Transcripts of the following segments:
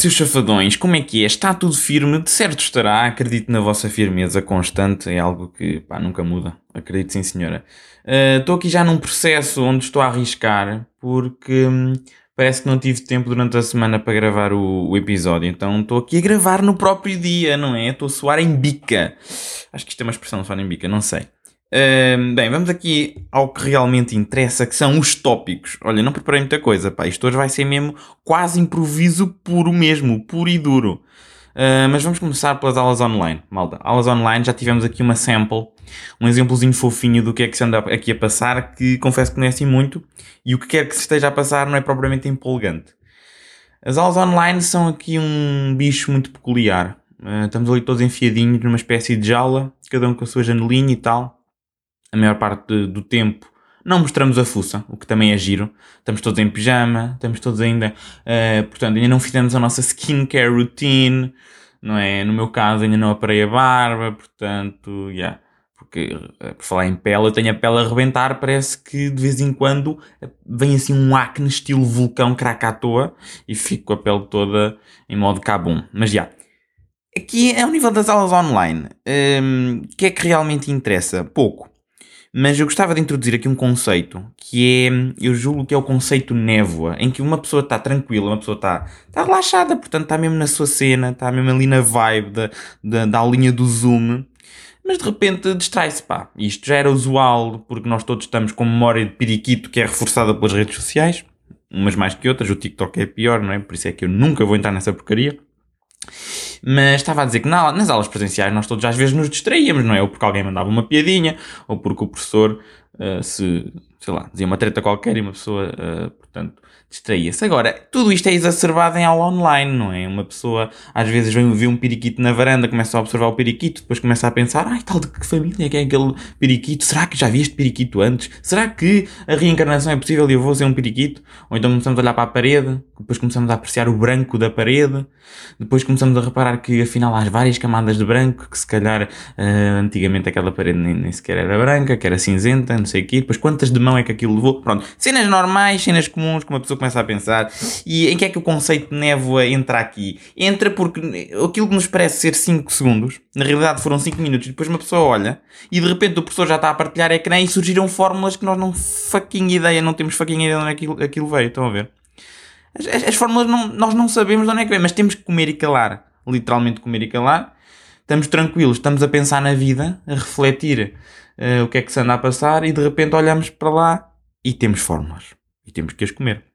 Seus chafadões, como é que é? Está tudo firme? De certo estará, acredito na vossa firmeza constante, é algo que pá, nunca muda, acredito sim, senhora. Estou uh, aqui já num processo onde estou a arriscar, porque hum, parece que não tive tempo durante a semana para gravar o, o episódio, então estou aqui a gravar no próprio dia, não é? Estou a suar em bica. Acho que isto é uma expressão, suar em bica, não sei. Bem, vamos aqui ao que realmente interessa, que são os tópicos. Olha, não preparei muita coisa, pá. Isto hoje vai ser mesmo quase improviso puro mesmo, puro e duro. Uh, mas vamos começar pelas aulas online, malta. Aulas online, já tivemos aqui uma sample, um exemplozinho fofinho do que é que se anda aqui a passar, que confesso que não é assim muito, e o que quer que se esteja a passar não é propriamente empolgante. As aulas online são aqui um bicho muito peculiar. Uh, estamos ali todos enfiadinhos numa espécie de jaula, cada um com a sua janelinha e tal a maior parte do tempo não mostramos a fuça, o que também é giro. Estamos todos em pijama, estamos todos ainda, uh, portanto, ainda não fizemos a nossa skincare routine, não é? No meu caso, ainda não aparei a barba, portanto, já. Yeah. Porque, uh, por falar em pele, eu tenho a pele a arrebentar, parece que de vez em quando vem assim um acne estilo vulcão Krakatoa e fico com a pele toda em modo cabum. Mas já. Aqui é o nível das aulas online. O um, que é que realmente interessa? Pouco mas eu gostava de introduzir aqui um conceito que é, eu julgo que é o conceito névoa, em que uma pessoa está tranquila, uma pessoa está, está relaxada, portanto está mesmo na sua cena, está mesmo ali na vibe da, da, da aulinha do Zoom, mas de repente distrai-se, pá. Isto já era usual, porque nós todos estamos com memória de periquito que é reforçada pelas redes sociais, umas mais que outras, o TikTok é pior, não é? Por isso é que eu nunca vou entrar nessa porcaria. Mas estava a dizer que na, nas aulas presenciais nós todos às vezes nos distraíamos, não é? Ou porque alguém mandava uma piadinha, ou porque o professor uh, se, sei lá, dizia uma treta qualquer e uma pessoa, uh, portanto, distraía-se. Agora, tudo isto é exacerbado em aula online, não é? Uma pessoa às vezes vem ver um periquito na varanda, começa a observar o periquito, depois começa a pensar, ai, tal de que família que é aquele periquito? Será que já vi este periquito antes? Será que a reencarnação é possível e eu vou ser um periquito? Ou então começamos a olhar para a parede, depois começamos a apreciar o branco da parede, depois começamos a reparar que afinal há várias camadas de branco, que se calhar uh, antigamente aquela parede nem, nem, sequer era branca, que era cinzenta, não sei o quê, depois quantas de mão é que aquilo levou? Pronto, cenas normais, cenas comuns que uma pessoa começa a pensar. E em que é que o conceito de névoa entra aqui? Entra porque aquilo que nos parece ser 5 segundos, na realidade foram 5 minutos, depois uma pessoa olha e de repente o professor já está a partilhar ecrã e surgiram fórmulas que nós não fucking ideia, não temos fucking ideia de onde aquilo, aquilo veio. Estão a ver? As, as, as fórmulas não, nós não sabemos de onde é que vem, mas temos que comer e calar. Literalmente comer e calar. Estamos tranquilos, estamos a pensar na vida, a refletir uh, o que é que se anda a passar e de repente olhamos para lá e temos fórmulas. E temos que as comer.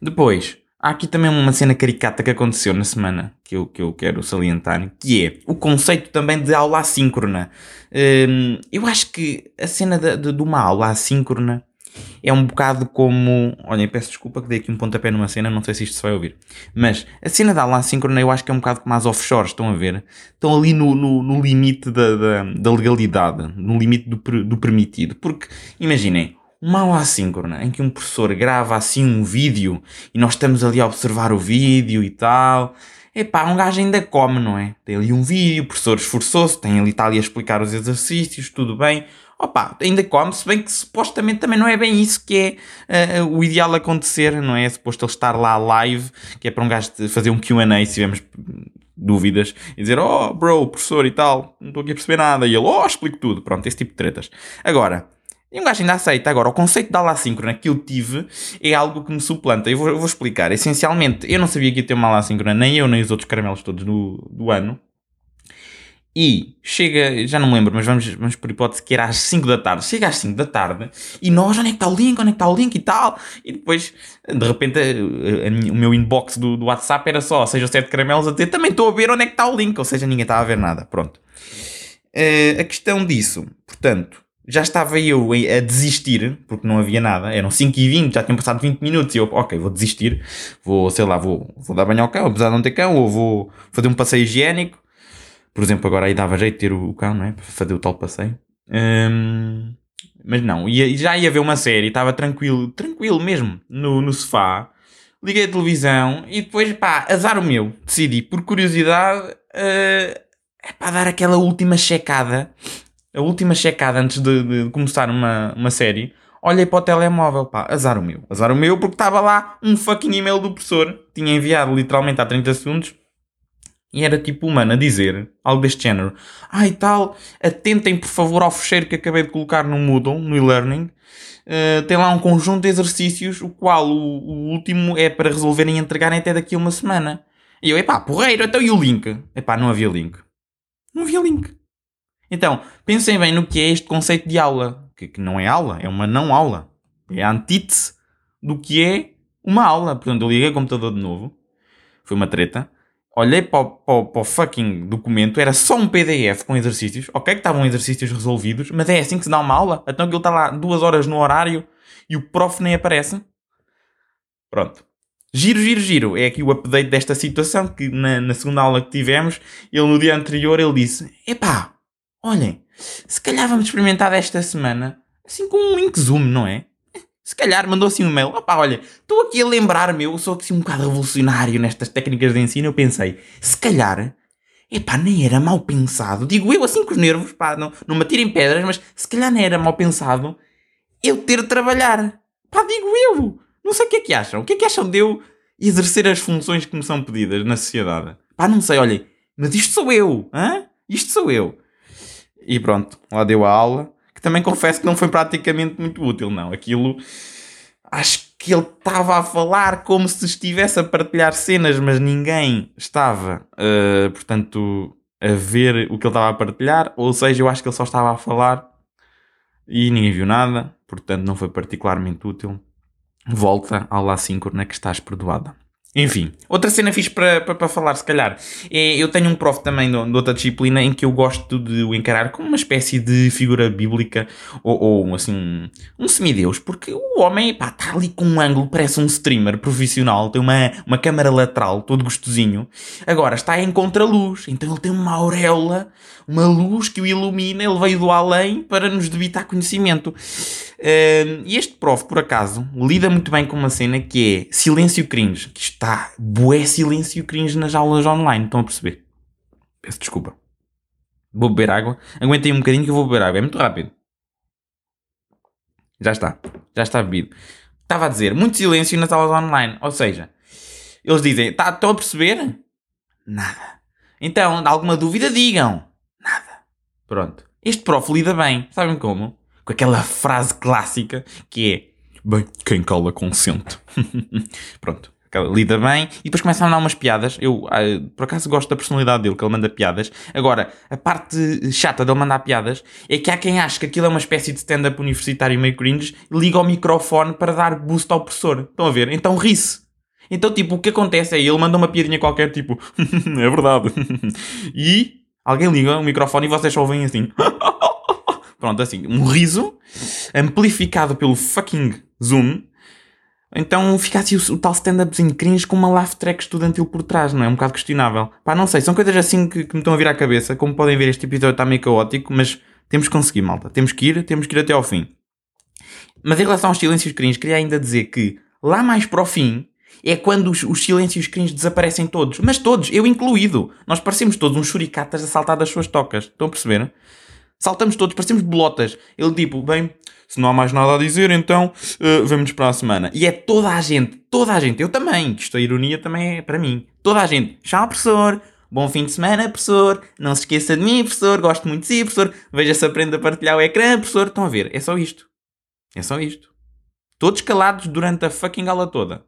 Depois, há aqui também uma cena caricata que aconteceu na semana que eu, que eu quero salientar, que é o conceito também de aula assíncrona. Hum, eu acho que a cena de, de, de, uma aula assíncrona é um bocado como. Olhem, peço desculpa que dei aqui um pontapé numa cena, não sei se isto se vai ouvir. Mas a cena da aula assíncrona eu acho que é um bocado como as offshores, estão a ver? Estão ali no, no, no limite da, da, da, legalidade, no limite do, do permitido. Porque, imaginem, uma aula assíncrona, em que um professor grava assim um vídeo e nós estamos ali a observar o vídeo e tal. Epá, um gajo ainda come, não é? Tem ali um vídeo, o professor esforçou-se, tem ali, está ali a explicar os exercícios, tudo bem. Opa, ainda come, se bem que supostamente também não é bem isso que é uh, o ideal acontecer, não é? é? Suposto ele estar lá live, que é para um gajo fazer um QA se tivermos dúvidas e dizer, oh, bro, professor e tal, não estou aqui a perceber nada. E ele, oh, explico tudo. Pronto, esse tipo de tretas. Agora, e um gajo ainda aceita. Agora, o conceito da aula assíncrona que eu tive é algo que me suplanta. Eu vou, eu vou explicar. Essencialmente, eu não sabia que ia ter uma aula assíncrona, nem eu, nem os outros caramelos todos do, do ano. E chega, já não me lembro, mas vamos, vamos por hipótese que era às 5 da tarde. Chega às 5 da tarde e nós, onde é que está o link? Onde é que está o link e tal? E depois, de repente, a, a, o meu inbox do, do WhatsApp era só 6 ou 7 caramelos a dizer também estou a ver onde é que está o link. Ou seja, ninguém estava a ver nada. Pronto. Uh, a questão disso, portanto, já estava eu a desistir, porque não havia nada, eram 5 e 20, já tinham passado 20 minutos, e eu, ok, vou desistir, vou, sei lá, vou, vou dar banho ao cão, apesar de não ter cão, ou vou fazer um passeio higiênico, por exemplo, agora aí dava jeito de ter o cão, não é? Para fazer o tal passeio. Hum, mas não, ia, já ia ver uma série, estava tranquilo, tranquilo mesmo, no, no sofá, liguei a televisão, e depois, pá, azar o meu, decidi, por curiosidade, uh, é para dar aquela última checada a última checada antes de, de, começar uma, uma série Olhei para o telemóvel, pá, azar o meu. Azar o meu porque estava lá um fucking e-mail do professor. Tinha enviado literalmente há 30 segundos. E era tipo humano a dizer algo deste género. Ah, e tal, atentem por favor ao fecheiro que acabei de colocar no Moodle, no e-learning. Uh, tem lá um conjunto de exercícios, o qual o, o, último é para resolverem e entregarem até daqui a uma semana. E eu, epá, porreiro, então e o link? Epá, não havia link. Não havia link. Então, pensem bem no que é este conceito de aula. Que, que não é aula, é uma não aula. É a antítese do que é uma aula. Portanto, eu liguei o computador de novo. Foi uma treta olhei para o, para, para o, fucking documento, era só um PDF com exercícios, ok que estavam exercícios resolvidos, mas é assim que se dá uma aula? Então ele está lá duas horas no horário e o prof nem aparece? Pronto. Giro, giro, giro. É aqui o update desta situação, que na, na segunda aula que tivemos, ele no dia anterior, ele disse, epá, olhem, se calhar vamos experimentar desta semana, assim com um link Zoom, não é? Se calhar mandou assim um e-mail. Opá, olha, estou aqui a lembrar-me, eu sou assim um bocado revolucionário nestas técnicas de ensino. Eu pensei, se calhar, epá, nem era mal pensado. Digo eu assim com os nervos, pá, não, não me atirem pedras, mas se calhar nem era mal pensado eu ter de trabalhar. Pá, digo eu. Não sei o que é que acham. O que é que acham de eu exercer as funções que me são pedidas na sociedade? Pá, não sei, olhem, mas isto sou eu, hã? Isto sou eu. E pronto, lá deu a aula também confesso que não foi praticamente muito útil, não. Aquilo. Acho que ele estava a falar como se estivesse a partilhar cenas, mas ninguém estava, uh, portanto, a ver o que ele estava a partilhar. Ou seja, eu acho que ele só estava a falar e ninguém viu nada, portanto, não foi particularmente útil. Volta ao lá síncrona que estás perdoada. Enfim, outra cena fixe para, para, falar, se calhar, é eu tenho um prof também de, de, outra disciplina em que eu gosto de o encarar como uma espécie de figura bíblica ou, ou assim, um semideus, porque o homem está ali com um ângulo, parece um streamer profissional, tem uma, uma câmara lateral, todo gostosinho. Agora está em contraluz, então ele tem uma auréola, uma luz que o ilumina, ele veio do além para nos debitar conhecimento. E este prof, por acaso, lida muito bem com uma cena que é silêncio cringe. Que está bué silêncio cringe nas aulas online. Estão a perceber? Peço desculpa. Vou beber água. Aguentem um bocadinho que eu vou beber água. É muito rápido. Já está. Já está bebido. Estava a dizer, muito silêncio nas aulas online. Ou seja, eles dizem, tá, estão a perceber? Nada. Então, alguma dúvida, digam. Nada. Pronto. Este prof lida bem. Sabem como? com aquela frase clássica que é bem, quem cala consente. Pronto. Lida bem e depois começa a mandar umas piadas. Eu, ah, por acaso, gosto da personalidade dele, que ele manda piadas. Agora, a parte chata dele mandar piadas é que há quem acha que aquilo é uma espécie de stand-up universitário meio cringe, liga o microfone para dar boost ao professor. Estão a ver? Então ri-se. Então, tipo, o que acontece é ele manda uma piadinha qualquer, tipo, é verdade. e alguém liga o microfone e vocês só ouvem assim. Pronto, assim, um riso amplificado pelo fucking Zoom. Então fica assim o, o tal stand-upzinho cringe com uma laugh track estudantil por trás, não é? Um bocado questionável. Pá, não sei, são coisas assim que, que me estão a vir à cabeça. Como podem ver, este episódio está meio caótico, mas temos que conseguir, malta. Temos que ir, temos que ir até ao fim. Mas em relação aos silêncios cringe, queria ainda dizer que lá mais para o fim é quando os, os silêncios cringe desaparecem todos. Mas todos, eu incluído. Nós parecemos todos uns churicatas a saltar das suas tocas. Estão a perceber? Saltamos todos, parecemos bolotas. Ele tipo, bem, se não há mais nada a dizer, então uh, vamos para a semana. E é toda a gente, toda a gente, eu também, que isto a ironia também é para mim. Toda a gente, tchau professor, bom fim de semana professor, não se esqueça de mim professor, gosto muito de si professor, veja se aprende a partilhar o ecrã professor. Estão a ver, é só isto. É só isto. Todos calados durante a fucking aula toda.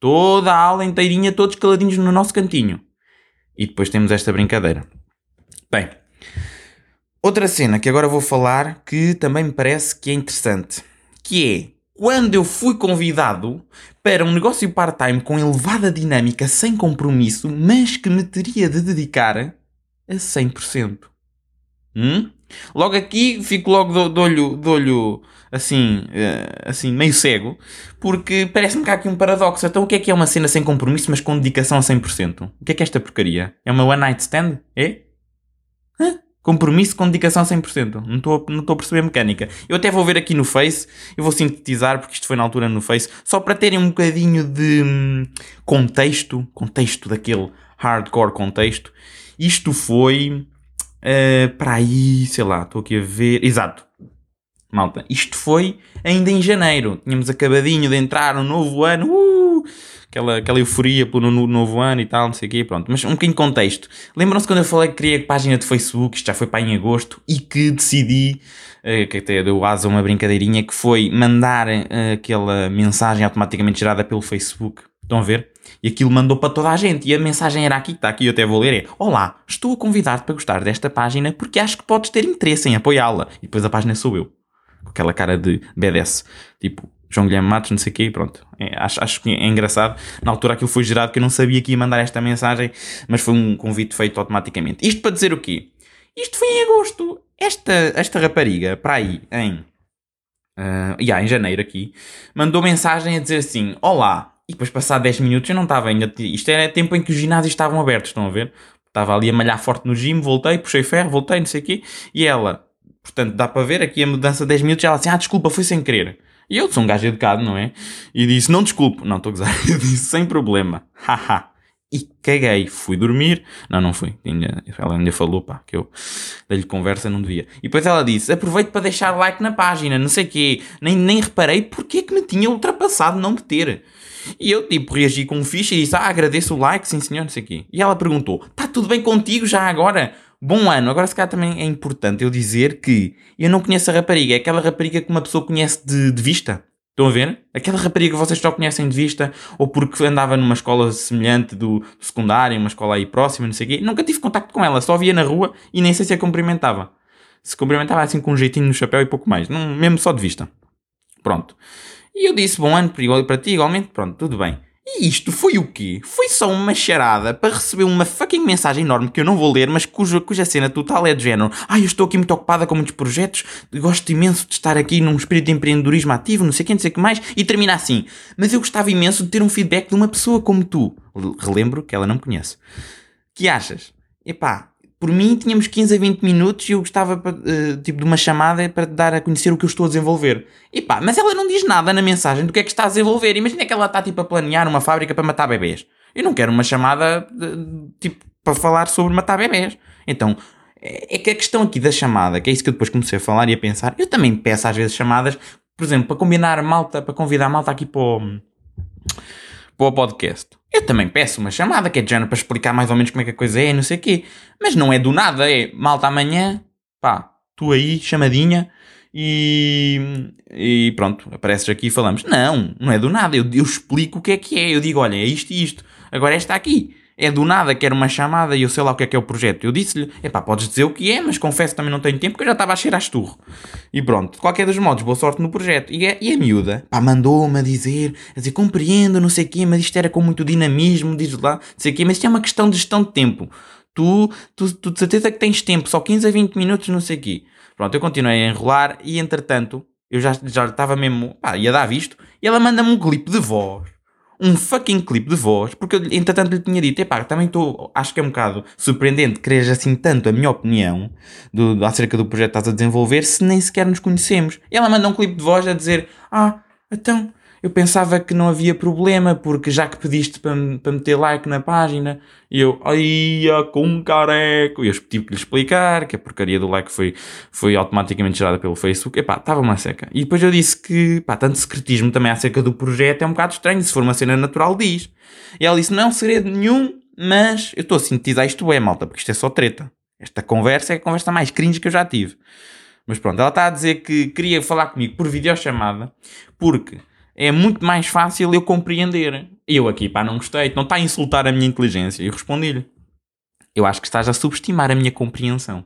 Toda a aula inteirinha, todos caladinhos no nosso cantinho. E depois temos esta brincadeira. Bem, Outra cena que agora vou falar que também me parece que é interessante, que é quando eu fui convidado para um negócio part-time com elevada dinâmica, sem compromisso, mas que me teria de dedicar a 100%. Hum? Logo aqui fico logo de, olho, de olho assim, uh, assim, meio cego, porque parece-me que há aqui um paradoxo. Então o que é que é uma cena sem compromisso, mas com dedicação a 100%? O que é que é esta porcaria? É uma one night stand? É? Hã? Compromisso com dedicação 100%. Não estou não a perceber a mecânica. Eu até vou ver aqui no Face, eu vou sintetizar, porque isto foi na altura no Face, só para terem um bocadinho de hum, contexto, contexto daquele hardcore contexto. Isto foi uh, para aí, sei lá, estou aqui a ver. Exato. Malta, isto foi ainda em janeiro. Tínhamos acabadinho de entrar no novo ano. Uh, aquela, aquela euforia pelo no, novo ano e tal, não sei o quê, pronto. Mas um bocadinho de contexto. Lembram-se quando eu falei que queria página de Facebook, isto já foi para em agosto, e que decidi, uh, que até deu asa uma brincadeirinha, que foi mandar uh, aquela mensagem automaticamente gerada pelo Facebook. Estão a ver? E aquilo mandou para toda a gente. E a mensagem era aqui, está aqui, eu até vou ler: é Olá, estou a convidar-te para gostar desta página porque acho que podes ter interesse em apoiá-la. E depois a página sou eu. Com aquela cara de BDS. Tipo, João Guilherme Matos, não sei o quê, pronto. É, acho, acho que é engraçado. Na altura aquilo foi gerado que eu não sabia que ia mandar esta mensagem, mas foi um convite feito automaticamente. Isto para dizer o quê? Isto foi em agosto. Esta, esta rapariga, para aí, em. Uh, yeah, em janeiro aqui, mandou mensagem a dizer assim: Olá, e depois, passar 10 minutos, eu não estava ainda. Isto era tempo em que os ginásios estavam abertos, estão a ver? Estava ali a malhar forte no gym, voltei, puxei ferro, voltei, não sei o quê. E ela, portanto, dá para ver aqui a mudança de 10 minutos. Ela assim: Ah, desculpa, foi sem querer. E eu sou um gajo educado, não é? E disse: Não desculpe. Não, estou a gozar. Eu disse: Sem problema. Haha. e caguei. Fui dormir. Não, não fui. ela ainda falou, pá, que eu dei-lhe conversa, não devia. E depois ela disse: Aproveito para deixar like na página, não sei o quê. Nem, nem reparei porque é que me tinha ultrapassado não meter. E eu, tipo, reagi com um ficha e disse: Ah, agradeço o like, sim senhor, não sei o quê. E ela perguntou: Está tudo bem contigo já agora? Bom ano. Agora, se calhar, também é importante eu dizer que eu não conheço a rapariga. É aquela rapariga que uma pessoa conhece de, de vista. Estão a ver? Aquela rapariga que vocês só conhecem de vista, ou porque andava numa escola semelhante do, do secundário, uma escola aí próxima, não sei o quê. Nunca tive contacto com ela, só via na rua e nem sei se a cumprimentava. Se cumprimentava assim com um jeitinho no chapéu e pouco mais, não, mesmo só de vista. Pronto. E eu disse, bom ano para ti igualmente, pronto, tudo bem. E isto foi o quê? Foi só uma charada para receber uma fucking mensagem enorme que eu não vou ler, mas cuja, cuja cena total é de género. Ah, eu estou aqui muito ocupada com muitos projetos, gosto imenso de estar aqui num espírito de empreendedorismo ativo, não sei o que, não sei o que mais, e termina assim. Mas eu gostava imenso de ter um feedback de uma pessoa como tu. Relembro que ela não me conhece. Que achas? Epá, por mim tínhamos 15 a 20 minutos e eu gostava uh, tipo de uma chamada para te dar a conhecer o que eu estou a desenvolver. E pá, mas ela não diz nada na mensagem do que é que está a desenvolver. Imagina que ela está tipo a planear uma fábrica para matar bebês. Eu não quero uma chamada tipo para falar sobre matar bebês. Então, é, é que a questão aqui da chamada, que é isso que eu depois comecei a falar e a pensar, eu também peço às vezes chamadas, por exemplo, para combinar malta, para convidar malta aqui para o, para o podcast. Eu também peço uma chamada, que é de género para explicar mais ou menos como é que a coisa é, não sei o quê. Mas não é do nada, é malta amanhã, pá, tu aí, chamadinha, e, e pronto, apareces aqui e falamos. Não, não é do nada, eu, eu explico o que é que é. Eu digo, olha, é isto e isto, agora esta aqui é do nada, quer uma chamada e eu sei lá o que é que é o projeto. Eu disse-lhe, epá, podes dizer o que é, mas confesso também não tenho tempo porque eu já estava a cheirar esturro. E pronto, de qualquer dos modos, boa sorte no projeto. E, a, e a miúda, pá, mandou-me a dizer, a dizer, compreendo, não sei o quê, mas isto era com muito dinamismo, diz lá, não sei o quê, mas isto é uma questão de gestão de tempo. Tu, tu, tu de certeza que tens tempo, só 15 a 20 minutos, não sei o quê. Pronto, eu continuei a enrolar e entretanto, eu já, já estava mesmo, pá, ia dar visto, e ela manda-me um clipe de voz um fucking clipe de voz, porque eu entretanto lhe tinha dito, epá, também estou, acho que é um bocado surpreendente quereres assim tanto a minha opinião do, do, acerca do projeto que estás a desenvolver se nem sequer nos conhecemos. E ela manda um clipe de voz a dizer, ah, então, eu pensava que não havia problema, porque já que pediste para, para meter like na página, e eu, ai, com um careco, e eu tive que lhe explicar que a porcaria do like foi, foi automaticamente gerada pelo Facebook, epá, estava uma seca. E depois eu disse que, pá, tanto secretismo também acerca do projeto é um bocado estranho, se for uma cena natural diz. E ela disse, não segredo nenhum, mas eu estou a sintetizar isto é, malta, porque isto é só treta. Esta conversa é a conversa mais cringe que eu já tive. Mas pronto, ela está a dizer que queria falar comigo por videochamada, porque é muito mais fácil eu compreender. Eu aqui, pá, não gostei, não está a insultar a minha inteligência. E respondi-lhe: Eu acho que estás a subestimar a minha compreensão.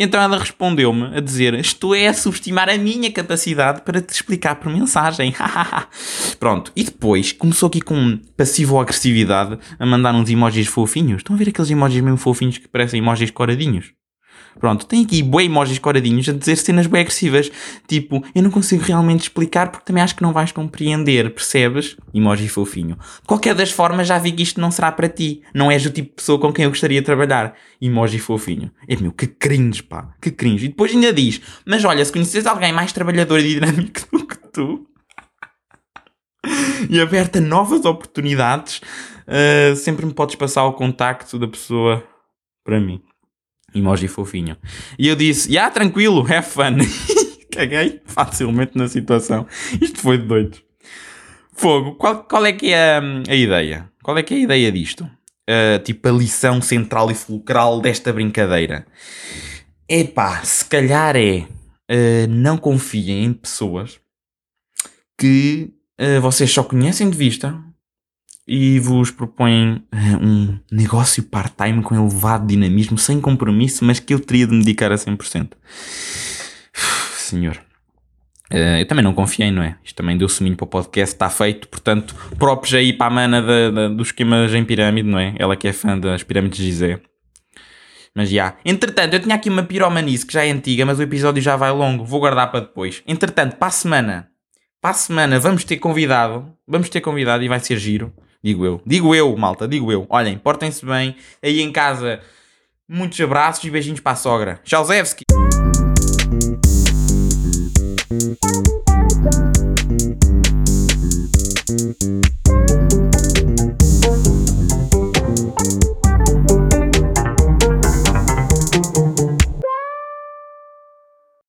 Então ela respondeu-me a dizer: Estou é a subestimar a minha capacidade para te explicar por mensagem. Pronto. E depois começou aqui com passivo-agressividade a mandar uns emojis fofinhos. Estão a ver aqueles emojis mesmo fofinhos que parecem emojis coradinhos? Pronto, tem aqui bué emojis coradinhos a dizer cenas bem agressivas. Tipo, eu não consigo realmente explicar porque também acho que não vais compreender, percebes? Emoji fofinho. De qualquer das formas, já vi que isto não será para ti. Não és o tipo de pessoa com quem eu gostaria de trabalhar. Emoji fofinho. É meu, que cringe, pá. Que cringe. E depois ainda diz, mas olha, se conheces alguém mais trabalhador e dinâmico do que tu... e aberta novas oportunidades, uh, sempre me podes passar o contacto da pessoa para mim. Emoji fofinho. E eu disse, yeah, tranquilo, have fun. Caguei facilmente na situação. Isto foi de doido. Fogo, qual, qual é que é a, a ideia? Qual é que é a ideia disto? Uh, tipo, a lição central e fulcral desta brincadeira. Epá, se calhar é uh, não confiem em pessoas que uh, vocês só conhecem de vista e vos propõem um negócio part-time com elevado dinamismo, sem compromisso, mas que eu teria de me dedicar a 100%. Senhor. Uh, eu também não confiei, não é? Isto também deu seminho para o podcast, está feito, portanto, próprios aí para a mana de, de, dos esquemas em pirâmide, não é? Ela que é fã das pirâmides de Gizé. Mas já. Entretanto, eu tinha aqui uma piromanice que já é antiga, mas o episódio já vai longo, vou guardar para depois. Entretanto, para a semana, para a semana vamos ter convidado, vamos ter convidado e vai ser giro, digo eu. Digo eu, malta, digo eu. Olhem, portem-se bem, aí em casa, muitos abraços e beijinhos para a sogra. Tchauzewski!